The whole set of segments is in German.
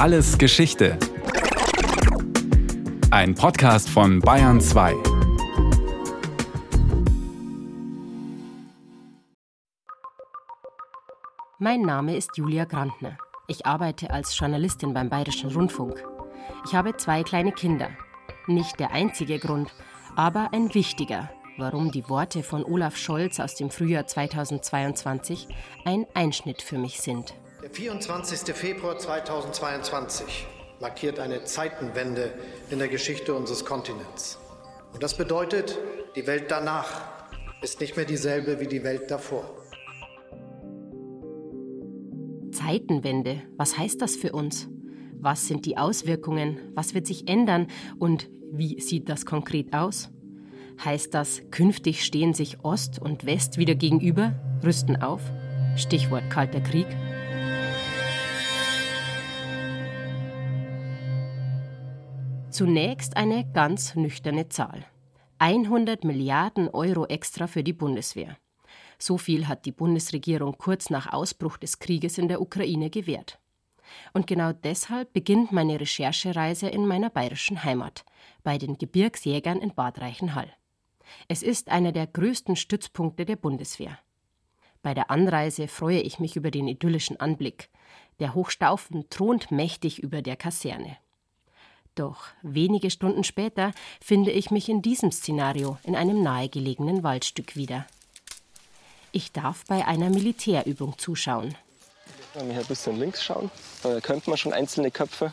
Alles Geschichte. Ein Podcast von Bayern 2. Mein Name ist Julia Grantner. Ich arbeite als Journalistin beim Bayerischen Rundfunk. Ich habe zwei kleine Kinder. Nicht der einzige Grund, aber ein wichtiger, warum die Worte von Olaf Scholz aus dem Frühjahr 2022 ein Einschnitt für mich sind. Der 24. Februar 2022 markiert eine Zeitenwende in der Geschichte unseres Kontinents. Und das bedeutet, die Welt danach ist nicht mehr dieselbe wie die Welt davor. Zeitenwende, was heißt das für uns? Was sind die Auswirkungen? Was wird sich ändern? Und wie sieht das konkret aus? Heißt das, künftig stehen sich Ost und West wieder gegenüber, rüsten auf? Stichwort Kalter Krieg. Zunächst eine ganz nüchterne Zahl. 100 Milliarden Euro extra für die Bundeswehr. So viel hat die Bundesregierung kurz nach Ausbruch des Krieges in der Ukraine gewährt. Und genau deshalb beginnt meine Recherchereise in meiner bayerischen Heimat, bei den Gebirgsjägern in Bad Reichenhall. Es ist einer der größten Stützpunkte der Bundeswehr. Bei der Anreise freue ich mich über den idyllischen Anblick. Der Hochstaufen thront mächtig über der Kaserne. Doch wenige Stunden später finde ich mich in diesem Szenario in einem nahegelegenen Waldstück wieder. Ich darf bei einer Militärübung zuschauen. Wenn wir hier ein bisschen links schauen, da könnte man schon einzelne Köpfe.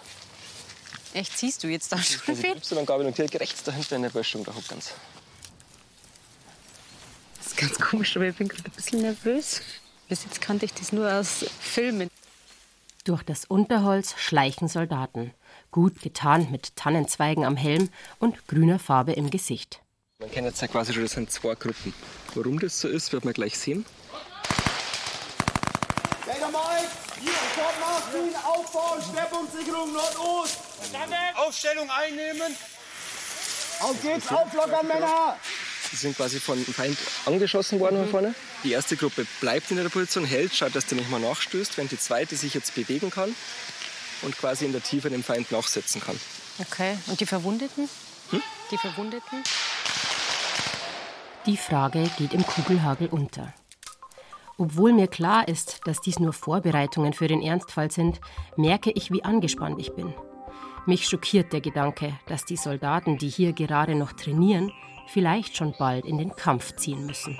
Echt, siehst du jetzt da schon viel? Y Gabel und hier rechts dahinter in der Böschung, da hockt ganz. Das ist ganz komisch, aber ich bin gerade ein bisschen nervös. Bis jetzt kannte ich das nur aus Filmen. Durch das Unterholz schleichen Soldaten, gut getarnt mit Tannenzweigen am Helm und grüner Farbe im Gesicht. Man kennt jetzt ja quasi schon, das sind zwei Gruppen. Warum das so ist, wird man gleich sehen. Mike, hier, sofort nachziehen, aufbauen, Schwerpunktsicherung Nordost. Aufstellung einnehmen. Auf geht's, auflockern, Männer. Die sind quasi von dem Feind angeschossen worden von vorne. Die erste Gruppe bleibt in der Position, hält, schaut, dass der nicht mal nachstößt, während die zweite sich jetzt bewegen kann und quasi in der Tiefe dem Feind nachsetzen kann. Okay, und die Verwundeten? Hm? Die Verwundeten? Die Frage geht im Kugelhagel unter. Obwohl mir klar ist, dass dies nur Vorbereitungen für den Ernstfall sind, merke ich, wie angespannt ich bin. Mich schockiert der Gedanke, dass die Soldaten, die hier gerade noch trainieren, vielleicht schon bald in den Kampf ziehen müssen.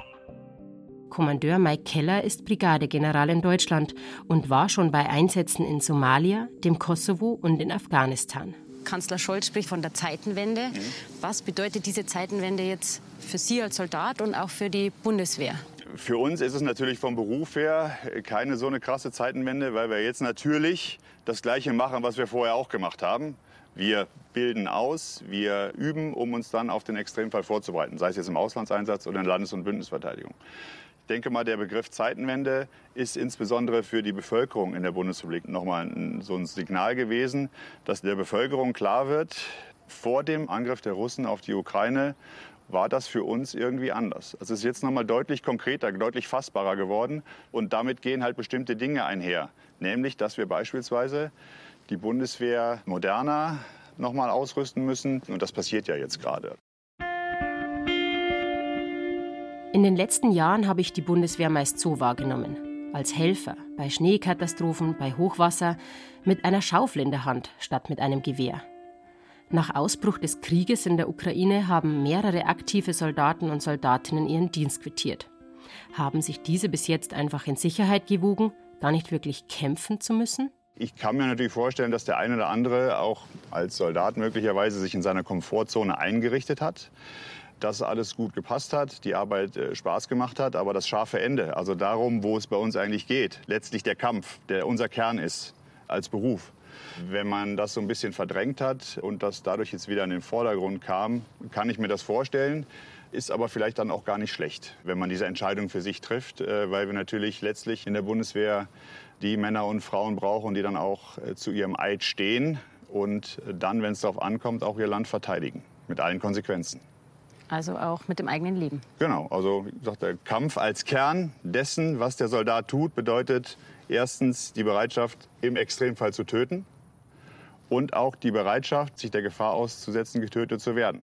Kommandeur Mike Keller ist Brigadegeneral in Deutschland und war schon bei Einsätzen in Somalia, dem Kosovo und in Afghanistan. Kanzler Scholz spricht von der Zeitenwende. Mhm. Was bedeutet diese Zeitenwende jetzt für Sie als Soldat und auch für die Bundeswehr? Für uns ist es natürlich vom Beruf her keine so eine krasse Zeitenwende, weil wir jetzt natürlich das Gleiche machen, was wir vorher auch gemacht haben. Wir bilden aus, wir üben, um uns dann auf den Extremfall vorzubereiten, sei es jetzt im Auslandseinsatz oder in Landes- und Bündnisverteidigung. Ich denke mal, der Begriff Zeitenwende ist insbesondere für die Bevölkerung in der Bundesrepublik nochmal so ein Signal gewesen, dass der Bevölkerung klar wird, vor dem Angriff der Russen auf die Ukraine war das für uns irgendwie anders. Es ist jetzt nochmal deutlich konkreter, deutlich fassbarer geworden und damit gehen halt bestimmte Dinge einher. Nämlich, dass wir beispielsweise die Bundeswehr moderner nochmal ausrüsten müssen. Und das passiert ja jetzt gerade. In den letzten Jahren habe ich die Bundeswehr meist so wahrgenommen. Als Helfer, bei Schneekatastrophen, bei Hochwasser, mit einer Schaufel in der Hand statt mit einem Gewehr. Nach Ausbruch des Krieges in der Ukraine haben mehrere aktive Soldaten und Soldatinnen ihren Dienst quittiert. Haben sich diese bis jetzt einfach in Sicherheit gewogen, gar nicht wirklich kämpfen zu müssen? Ich kann mir natürlich vorstellen, dass der eine oder andere auch als Soldat möglicherweise sich in seiner Komfortzone eingerichtet hat, dass alles gut gepasst hat, die Arbeit äh, Spaß gemacht hat, aber das scharfe Ende, also darum, wo es bei uns eigentlich geht, letztlich der Kampf, der unser Kern ist als Beruf. Wenn man das so ein bisschen verdrängt hat und das dadurch jetzt wieder in den Vordergrund kam, kann ich mir das vorstellen. Ist aber vielleicht dann auch gar nicht schlecht, wenn man diese Entscheidung für sich trifft, äh, weil wir natürlich letztlich in der Bundeswehr die Männer und Frauen brauchen, die dann auch äh, zu ihrem Eid stehen und dann, wenn es darauf ankommt, auch ihr Land verteidigen. Mit allen Konsequenzen. Also auch mit dem eigenen Leben. Genau, also wie gesagt, der Kampf als Kern dessen, was der Soldat tut, bedeutet erstens die Bereitschaft, im Extremfall zu töten. und auch die Bereitschaft, sich der Gefahr auszusetzen, getötet zu werden.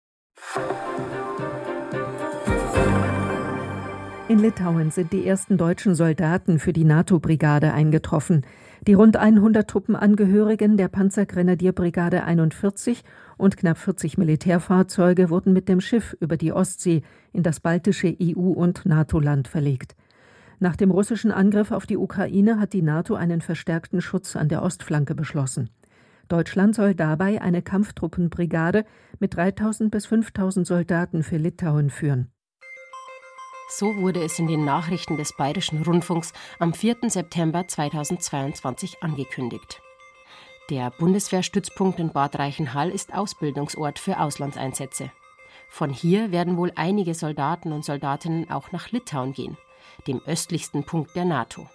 In Litauen sind die ersten deutschen Soldaten für die NATO-Brigade eingetroffen. Die rund 100 Truppenangehörigen der Panzergrenadierbrigade 41 und knapp 40 Militärfahrzeuge wurden mit dem Schiff über die Ostsee in das baltische EU- und NATO-Land verlegt. Nach dem russischen Angriff auf die Ukraine hat die NATO einen verstärkten Schutz an der Ostflanke beschlossen. Deutschland soll dabei eine Kampftruppenbrigade mit 3000 bis 5000 Soldaten für Litauen führen. So wurde es in den Nachrichten des Bayerischen Rundfunks am 4. September 2022 angekündigt. Der Bundeswehrstützpunkt in Bad Reichenhall ist Ausbildungsort für Auslandseinsätze. Von hier werden wohl einige Soldaten und Soldatinnen auch nach Litauen gehen, dem östlichsten Punkt der NATO.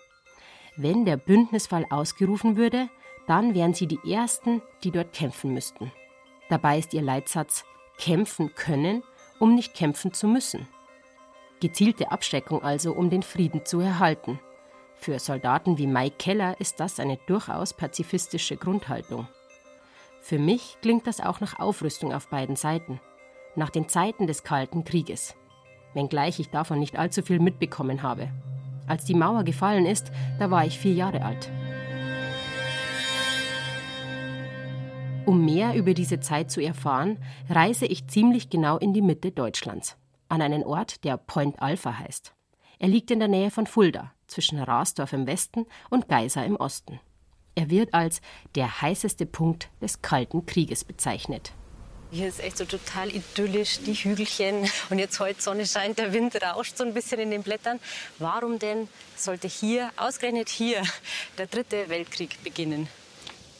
Wenn der Bündnisfall ausgerufen würde, dann wären sie die Ersten, die dort kämpfen müssten. Dabei ist ihr Leitsatz kämpfen können, um nicht kämpfen zu müssen. Gezielte Abschreckung also, um den Frieden zu erhalten. Für Soldaten wie Mike Keller ist das eine durchaus pazifistische Grundhaltung. Für mich klingt das auch nach Aufrüstung auf beiden Seiten, nach den Zeiten des Kalten Krieges, wenngleich ich davon nicht allzu viel mitbekommen habe. Als die Mauer gefallen ist, da war ich vier Jahre alt. Um mehr über diese Zeit zu erfahren, reise ich ziemlich genau in die Mitte Deutschlands an einen Ort, der Point Alpha heißt. Er liegt in der Nähe von Fulda, zwischen Rasdorf im Westen und Geisa im Osten. Er wird als der heißeste Punkt des Kalten Krieges bezeichnet. Hier ist echt so total idyllisch, die Hügelchen. Und jetzt heute Sonne scheint, der Wind rauscht so ein bisschen in den Blättern. Warum denn sollte hier, ausgerechnet hier, der dritte Weltkrieg beginnen?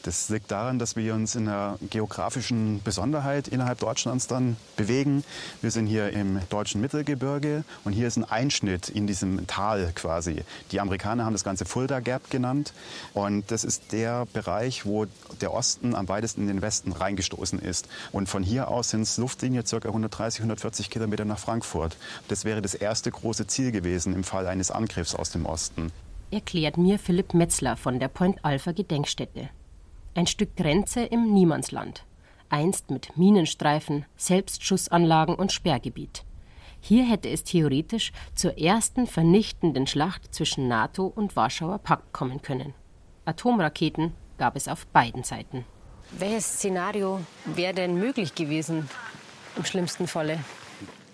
Das liegt daran, dass wir uns in einer geografischen Besonderheit innerhalb Deutschlands dann bewegen. Wir sind hier im deutschen Mittelgebirge und hier ist ein Einschnitt in diesem Tal quasi. Die Amerikaner haben das Ganze Fulda Gap genannt und das ist der Bereich, wo der Osten am weitesten in den Westen reingestoßen ist. Und von hier aus sind es Luftlinie ca. 130, 140 Kilometer nach Frankfurt. Das wäre das erste große Ziel gewesen im Fall eines Angriffs aus dem Osten. Erklärt mir Philipp Metzler von der Point Alpha Gedenkstätte. Ein Stück Grenze im Niemandsland, einst mit Minenstreifen, Selbstschussanlagen und Sperrgebiet. Hier hätte es theoretisch zur ersten vernichtenden Schlacht zwischen NATO und Warschauer Pakt kommen können. Atomraketen gab es auf beiden Seiten. Welches Szenario wäre denn möglich gewesen im schlimmsten Falle?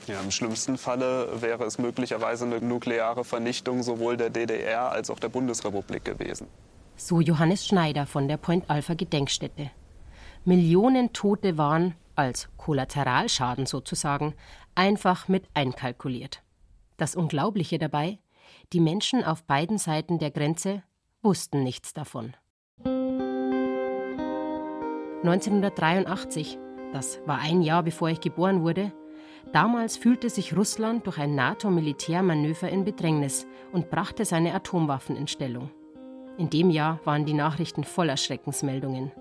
Ja, Im schlimmsten Falle wäre es möglicherweise eine nukleare Vernichtung sowohl der DDR als auch der Bundesrepublik gewesen. So Johannes Schneider von der Point Alpha Gedenkstätte. Millionen Tote waren, als Kollateralschaden sozusagen, einfach mit einkalkuliert. Das Unglaubliche dabei, die Menschen auf beiden Seiten der Grenze wussten nichts davon. 1983, das war ein Jahr bevor ich geboren wurde, damals fühlte sich Russland durch ein NATO-Militärmanöver in Bedrängnis und brachte seine Atomwaffen in Stellung. In dem Jahr waren die Nachrichten voller Schreckensmeldungen.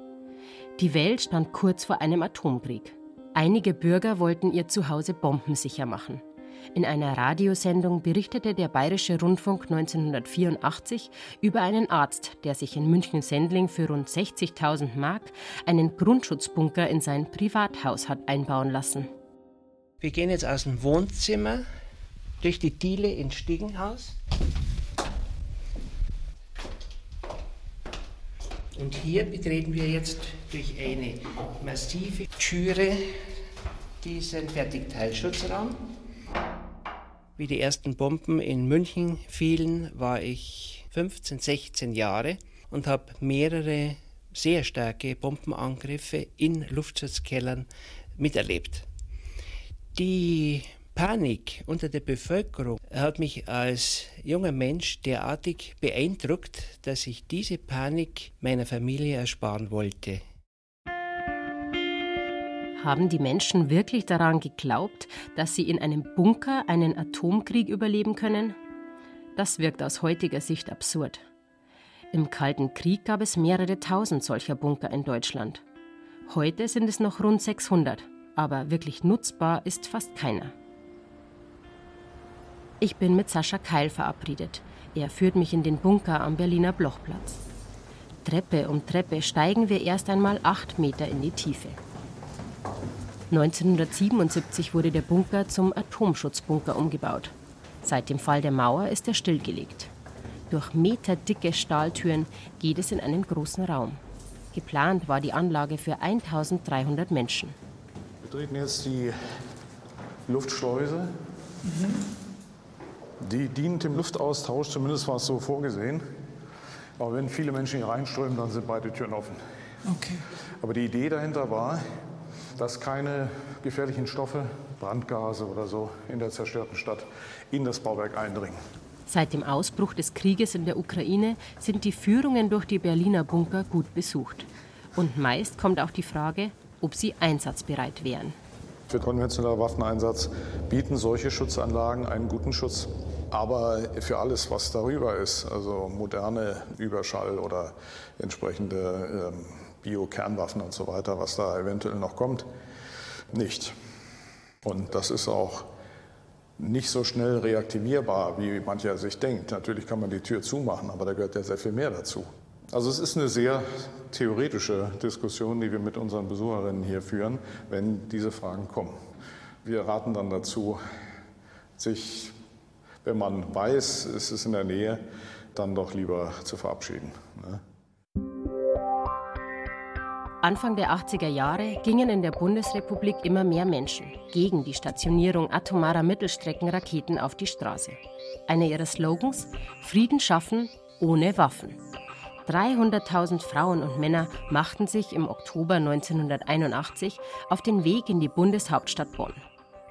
Die Welt stand kurz vor einem Atomkrieg. Einige Bürger wollten ihr Zuhause bombensicher machen. In einer Radiosendung berichtete der Bayerische Rundfunk 1984 über einen Arzt, der sich in München-Sendling für rund 60.000 Mark einen Grundschutzbunker in sein Privathaus hat einbauen lassen. Wir gehen jetzt aus dem Wohnzimmer durch die Diele ins Stiegenhaus Und hier betreten wir jetzt durch eine massive Türe diesen Fertigteilschutzraum. Wie die ersten Bomben in München fielen, war ich 15, 16 Jahre und habe mehrere sehr starke Bombenangriffe in Luftschutzkellern miterlebt. Die Panik unter der Bevölkerung hat mich als junger Mensch derartig beeindruckt, dass ich diese Panik meiner Familie ersparen wollte. Haben die Menschen wirklich daran geglaubt, dass sie in einem Bunker einen Atomkrieg überleben können? Das wirkt aus heutiger Sicht absurd. Im Kalten Krieg gab es mehrere tausend solcher Bunker in Deutschland. Heute sind es noch rund 600, aber wirklich nutzbar ist fast keiner. Ich bin mit Sascha Keil verabredet. Er führt mich in den Bunker am Berliner Blochplatz. Treppe um Treppe steigen wir erst einmal acht Meter in die Tiefe. 1977 wurde der Bunker zum Atomschutzbunker umgebaut. Seit dem Fall der Mauer ist er stillgelegt. Durch meterdicke Stahltüren geht es in einen großen Raum. Geplant war die Anlage für 1300 Menschen. Wir treten jetzt die Luftschleuse. Mhm. Die dient dem Luftaustausch, zumindest war es so vorgesehen. Aber wenn viele Menschen hier reinströmen, dann sind beide Türen offen. Okay. Aber die Idee dahinter war, dass keine gefährlichen Stoffe, Brandgase oder so in der zerstörten Stadt in das Bauwerk eindringen. Seit dem Ausbruch des Krieges in der Ukraine sind die Führungen durch die Berliner Bunker gut besucht. Und meist kommt auch die Frage, ob sie einsatzbereit wären. Für konventioneller Waffeneinsatz bieten solche Schutzanlagen einen guten Schutz. Aber für alles, was darüber ist, also moderne Überschall oder entsprechende ähm, Bio-Kernwaffen und so weiter, was da eventuell noch kommt, nicht. Und das ist auch nicht so schnell reaktivierbar, wie mancher sich denkt. Natürlich kann man die Tür zumachen, aber da gehört ja sehr viel mehr dazu. Also es ist eine sehr theoretische Diskussion, die wir mit unseren Besucherinnen hier führen, wenn diese Fragen kommen. Wir raten dann dazu, sich, wenn man weiß, es ist in der Nähe, dann doch lieber zu verabschieden. Ne? Anfang der 80er Jahre gingen in der Bundesrepublik immer mehr Menschen gegen die Stationierung atomarer Mittelstreckenraketen auf die Straße. Einer ihrer Slogans: Frieden schaffen ohne Waffen. 300.000 Frauen und Männer machten sich im Oktober 1981 auf den Weg in die Bundeshauptstadt Bonn.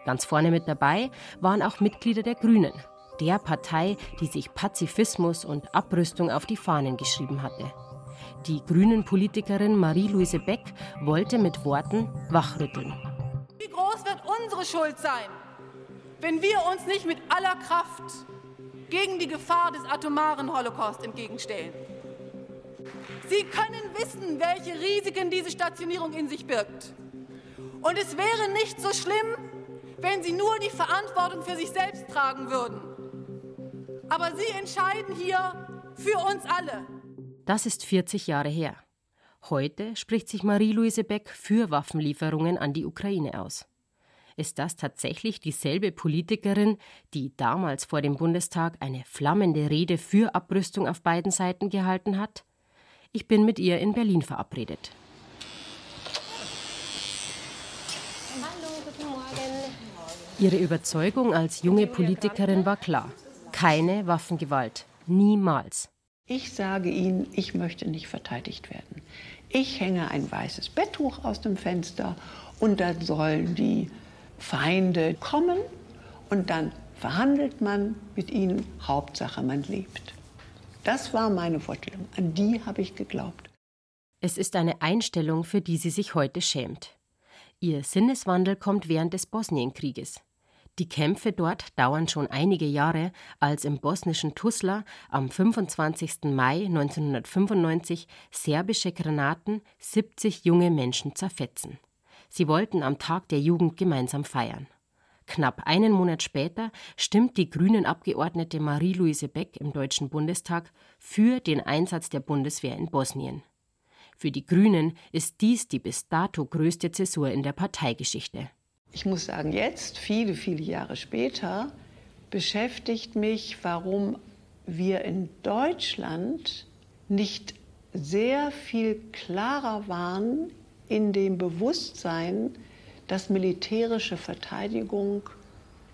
Ganz vorne mit dabei waren auch Mitglieder der Grünen, der Partei, die sich Pazifismus und Abrüstung auf die Fahnen geschrieben hatte. Die Grünen-Politikerin Marie-Louise Beck wollte mit Worten wachrütteln. Wie groß wird unsere Schuld sein, wenn wir uns nicht mit aller Kraft gegen die Gefahr des atomaren Holocaust entgegenstellen? Sie können wissen, welche Risiken diese Stationierung in sich birgt. Und es wäre nicht so schlimm, wenn Sie nur die Verantwortung für sich selbst tragen würden. Aber Sie entscheiden hier für uns alle. Das ist 40 Jahre her. Heute spricht sich Marie-Louise Beck für Waffenlieferungen an die Ukraine aus. Ist das tatsächlich dieselbe Politikerin, die damals vor dem Bundestag eine flammende Rede für Abrüstung auf beiden Seiten gehalten hat? Ich bin mit ihr in Berlin verabredet. Hallo, guten Morgen. Ihre Überzeugung als junge Politikerin war klar. Keine Waffengewalt. Niemals. Ich sage Ihnen, ich möchte nicht verteidigt werden. Ich hänge ein weißes Betttuch aus dem Fenster und dann sollen die Feinde kommen und dann verhandelt man mit ihnen. Hauptsache, man lebt. Das war meine Vorstellung. An die habe ich geglaubt. Es ist eine Einstellung, für die sie sich heute schämt. Ihr Sinneswandel kommt während des Bosnienkrieges. Die Kämpfe dort dauern schon einige Jahre, als im bosnischen Tuzla am 25. Mai 1995 serbische Granaten 70 junge Menschen zerfetzen. Sie wollten am Tag der Jugend gemeinsam feiern. Knapp einen Monat später stimmt die Grünen-Abgeordnete Marie-Louise Beck im Deutschen Bundestag für den Einsatz der Bundeswehr in Bosnien. Für die Grünen ist dies die bis dato größte Zäsur in der Parteigeschichte. Ich muss sagen, jetzt, viele, viele Jahre später, beschäftigt mich, warum wir in Deutschland nicht sehr viel klarer waren in dem Bewusstsein, dass militärische Verteidigung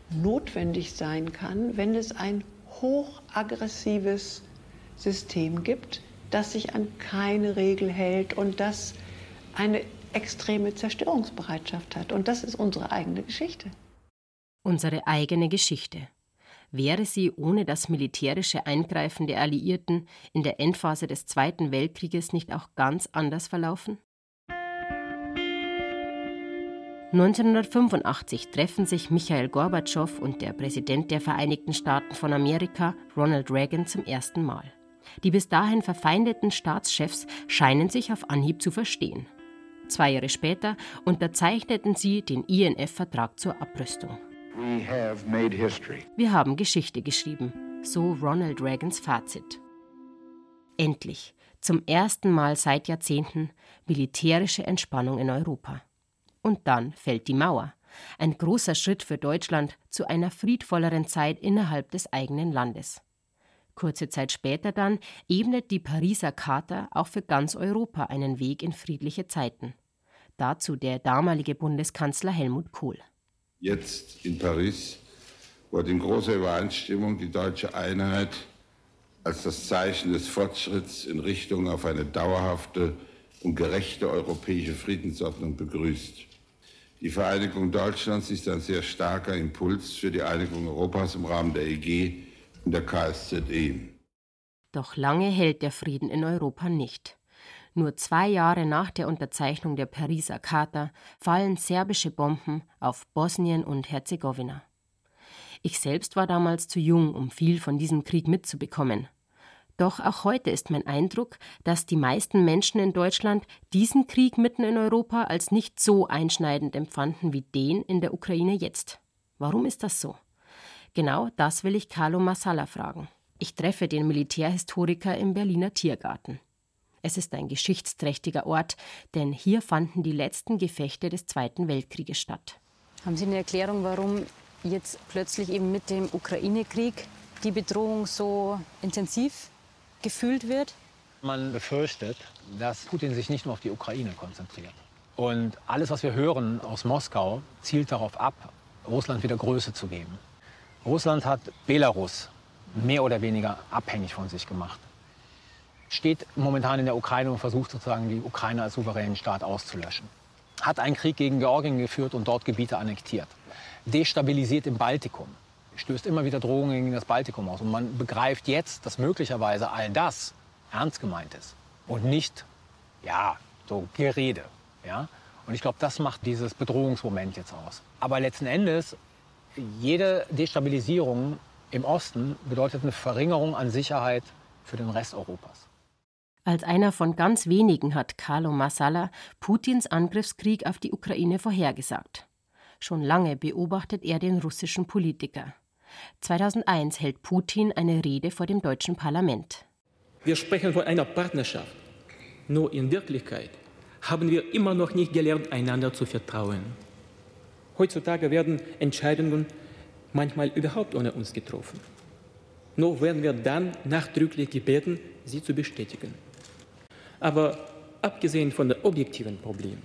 notwendig sein kann, wenn es ein hochaggressives System gibt, das sich an keine Regel hält und das eine extreme Zerstörungsbereitschaft hat. Und das ist unsere eigene Geschichte. Unsere eigene Geschichte. Wäre sie ohne das militärische Eingreifen der Alliierten in der Endphase des Zweiten Weltkrieges nicht auch ganz anders verlaufen? 1985 treffen sich Michael Gorbatschow und der Präsident der Vereinigten Staaten von Amerika, Ronald Reagan, zum ersten Mal. Die bis dahin verfeindeten Staatschefs scheinen sich auf Anhieb zu verstehen. Zwei Jahre später unterzeichneten sie den INF-Vertrag zur Abrüstung. Wir haben Geschichte geschrieben, so Ronald Reagans Fazit. Endlich, Zum ersten Mal seit Jahrzehnten militärische Entspannung in Europa. Und dann fällt die Mauer. Ein großer Schritt für Deutschland zu einer friedvolleren Zeit innerhalb des eigenen Landes. Kurze Zeit später dann ebnet die Pariser Charta auch für ganz Europa einen Weg in friedliche Zeiten. Dazu der damalige Bundeskanzler Helmut Kohl. Jetzt in Paris wurde in großer Übereinstimmung die deutsche Einheit als das Zeichen des Fortschritts in Richtung auf eine dauerhafte und gerechte europäische Friedensordnung begrüßt. Die Vereinigung Deutschlands ist ein sehr starker Impuls für die Einigung Europas im Rahmen der EG der KSZE. Doch lange hält der Frieden in Europa nicht. Nur zwei Jahre nach der Unterzeichnung der Pariser Charta fallen serbische Bomben auf Bosnien und Herzegowina. Ich selbst war damals zu jung, um viel von diesem Krieg mitzubekommen. Doch auch heute ist mein Eindruck, dass die meisten Menschen in Deutschland diesen Krieg mitten in Europa als nicht so einschneidend empfanden wie den in der Ukraine jetzt. Warum ist das so? Genau das will ich Carlo Massala fragen. Ich treffe den Militärhistoriker im Berliner Tiergarten. Es ist ein geschichtsträchtiger Ort, denn hier fanden die letzten Gefechte des Zweiten Weltkrieges statt. Haben Sie eine Erklärung, warum jetzt plötzlich eben mit dem Ukraine-Krieg die Bedrohung so intensiv gefühlt wird? Man befürchtet, dass Putin sich nicht nur auf die Ukraine konzentriert. Und alles, was wir hören aus Moskau, zielt darauf ab, Russland wieder Größe zu geben. Russland hat Belarus mehr oder weniger abhängig von sich gemacht. Steht momentan in der Ukraine und versucht sozusagen die Ukraine als souveränen Staat auszulöschen. Hat einen Krieg gegen Georgien geführt und dort Gebiete annektiert. Destabilisiert im Baltikum. Stößt immer wieder Drohungen gegen das Baltikum aus. Und man begreift jetzt, dass möglicherweise all das ernst gemeint ist. Und nicht, ja, so Gerede. Ja? Und ich glaube, das macht dieses Bedrohungsmoment jetzt aus. Aber letzten Endes jede Destabilisierung im Osten bedeutet eine Verringerung an Sicherheit für den Rest Europas. Als einer von ganz wenigen hat Carlo Massala Putins Angriffskrieg auf die Ukraine vorhergesagt. Schon lange beobachtet er den russischen Politiker. 2001 hält Putin eine Rede vor dem deutschen Parlament. Wir sprechen von einer Partnerschaft. Nur in Wirklichkeit haben wir immer noch nicht gelernt, einander zu vertrauen. Heutzutage werden Entscheidungen manchmal überhaupt ohne uns getroffen. Nur werden wir dann nachdrücklich gebeten, sie zu bestätigen. Aber abgesehen von den objektiven Problemen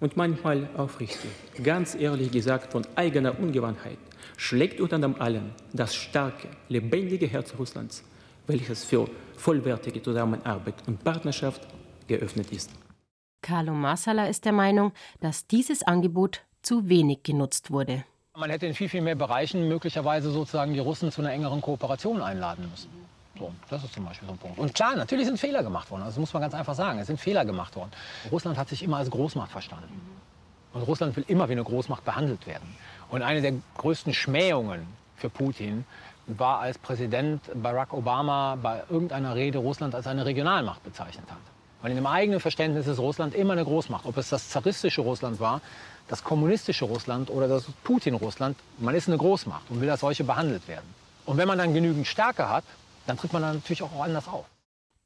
und manchmal aufrichtig, ganz ehrlich gesagt von eigener Ungewandtheit, schlägt unter allem das starke, lebendige Herz Russlands, welches für vollwertige Zusammenarbeit und Partnerschaft geöffnet ist. Carlo Massala ist der Meinung, dass dieses Angebot zu wenig genutzt wurde. Man hätte in viel, viel mehr Bereichen möglicherweise sozusagen die Russen zu einer engeren Kooperation einladen müssen. So, das ist zum Beispiel so ein Punkt. Und klar, natürlich sind Fehler gemacht worden. Also das muss man ganz einfach sagen. Es sind Fehler gemacht worden. Russland hat sich immer als Großmacht verstanden. Und Russland will immer wie eine Großmacht behandelt werden. Und eine der größten Schmähungen für Putin war, als Präsident Barack Obama bei irgendeiner Rede Russland als eine Regionalmacht bezeichnet hat. Weil in dem eigenen Verständnis ist Russland immer eine Großmacht. Ob es das zaristische Russland war, das kommunistische Russland oder das Putin-Russland, man ist eine Großmacht und will als solche behandelt werden. Und wenn man dann genügend Stärke hat, dann tritt man dann natürlich auch anders auf.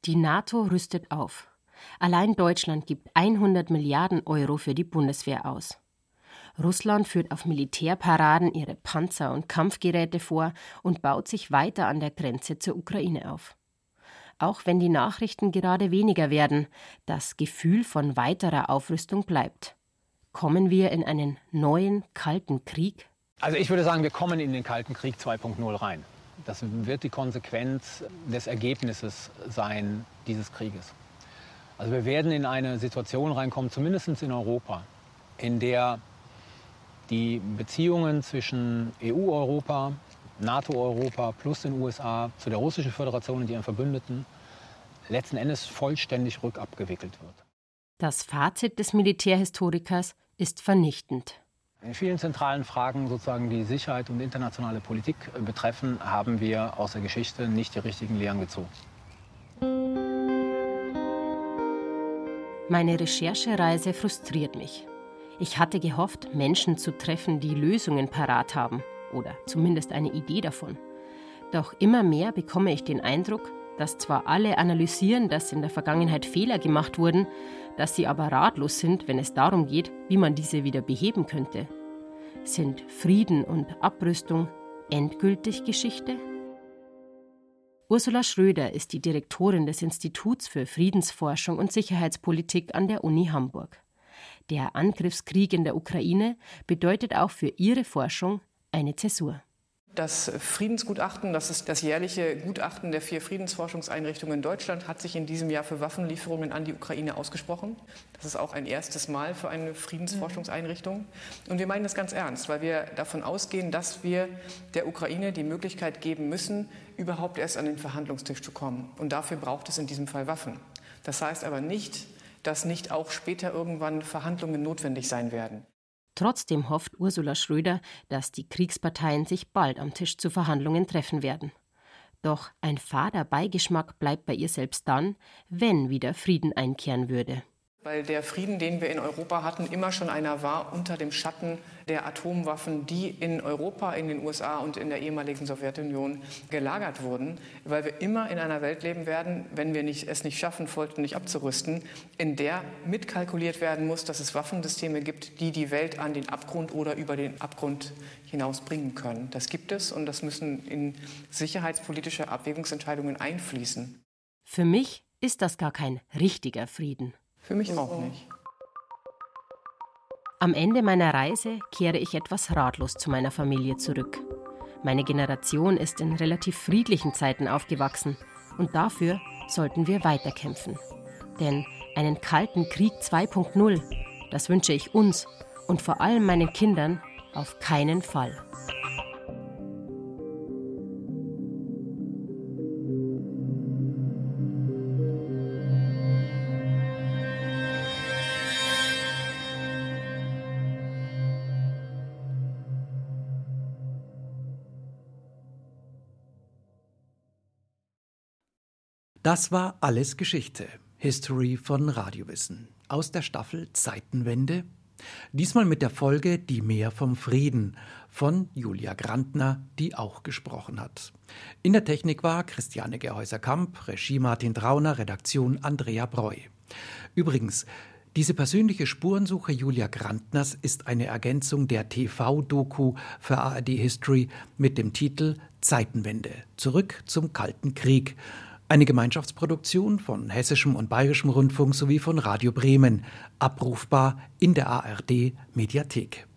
Die NATO rüstet auf. Allein Deutschland gibt 100 Milliarden Euro für die Bundeswehr aus. Russland führt auf Militärparaden ihre Panzer und Kampfgeräte vor und baut sich weiter an der Grenze zur Ukraine auf. Auch wenn die Nachrichten gerade weniger werden, das Gefühl von weiterer Aufrüstung bleibt. Kommen wir in einen neuen Kalten Krieg? Also ich würde sagen, wir kommen in den Kalten Krieg 2.0 rein. Das wird die Konsequenz des Ergebnisses sein dieses Krieges. Also wir werden in eine Situation reinkommen, zumindest in Europa, in der die Beziehungen zwischen EU-Europa, NATO-Europa plus den USA zu der Russischen Föderation und ihren Verbündeten letzten Endes vollständig rückabgewickelt wird. Das Fazit des Militärhistorikers ist vernichtend. In vielen zentralen Fragen, sozusagen die Sicherheit und internationale Politik betreffen, haben wir aus der Geschichte nicht die richtigen Lehren gezogen. Meine Recherchereise frustriert mich. Ich hatte gehofft, Menschen zu treffen, die Lösungen parat haben oder zumindest eine Idee davon. Doch immer mehr bekomme ich den Eindruck, dass zwar alle analysieren, dass in der Vergangenheit Fehler gemacht wurden, dass sie aber ratlos sind, wenn es darum geht, wie man diese wieder beheben könnte. Sind Frieden und Abrüstung endgültig Geschichte? Ursula Schröder ist die Direktorin des Instituts für Friedensforschung und Sicherheitspolitik an der Uni Hamburg. Der Angriffskrieg in der Ukraine bedeutet auch für ihre Forschung eine Zäsur. Das Friedensgutachten, das ist das jährliche Gutachten der vier Friedensforschungseinrichtungen in Deutschland, hat sich in diesem Jahr für Waffenlieferungen an die Ukraine ausgesprochen. Das ist auch ein erstes Mal für eine Friedensforschungseinrichtung. Und wir meinen das ganz ernst, weil wir davon ausgehen, dass wir der Ukraine die Möglichkeit geben müssen, überhaupt erst an den Verhandlungstisch zu kommen. Und dafür braucht es in diesem Fall Waffen. Das heißt aber nicht, dass nicht auch später irgendwann Verhandlungen notwendig sein werden. Trotzdem hofft Ursula Schröder, dass die Kriegsparteien sich bald am Tisch zu Verhandlungen treffen werden. Doch ein fader Beigeschmack bleibt bei ihr selbst dann, wenn wieder Frieden einkehren würde weil der Frieden, den wir in Europa hatten, immer schon einer war unter dem Schatten der Atomwaffen, die in Europa, in den USA und in der ehemaligen Sowjetunion gelagert wurden, weil wir immer in einer Welt leben werden, wenn wir nicht, es nicht schaffen, nicht abzurüsten, in der mitkalkuliert werden muss, dass es Waffensysteme gibt, die die Welt an den Abgrund oder über den Abgrund hinaus bringen können. Das gibt es und das müssen in sicherheitspolitische Abwägungsentscheidungen einfließen. Für mich ist das gar kein richtiger Frieden. Für mich auch nicht. Am Ende meiner Reise kehre ich etwas ratlos zu meiner Familie zurück. Meine Generation ist in relativ friedlichen Zeiten aufgewachsen und dafür sollten wir weiterkämpfen. Denn einen kalten Krieg 2.0, das wünsche ich uns und vor allem meinen Kindern auf keinen Fall. Das war alles Geschichte. History von Radiowissen. Aus der Staffel Zeitenwende. Diesmal mit der Folge Die Mehr vom Frieden von Julia Grantner, die auch gesprochen hat. In der Technik war Christiane Gehäuser-Kamp, Regie Martin Trauner, Redaktion Andrea Breu. Übrigens, diese persönliche Spurensuche Julia Grantners ist eine Ergänzung der TV-Doku für ARD History mit dem Titel Zeitenwende. Zurück zum Kalten Krieg eine Gemeinschaftsproduktion von Hessischem und Bayerischem Rundfunk sowie von Radio Bremen, abrufbar in der ARD Mediathek.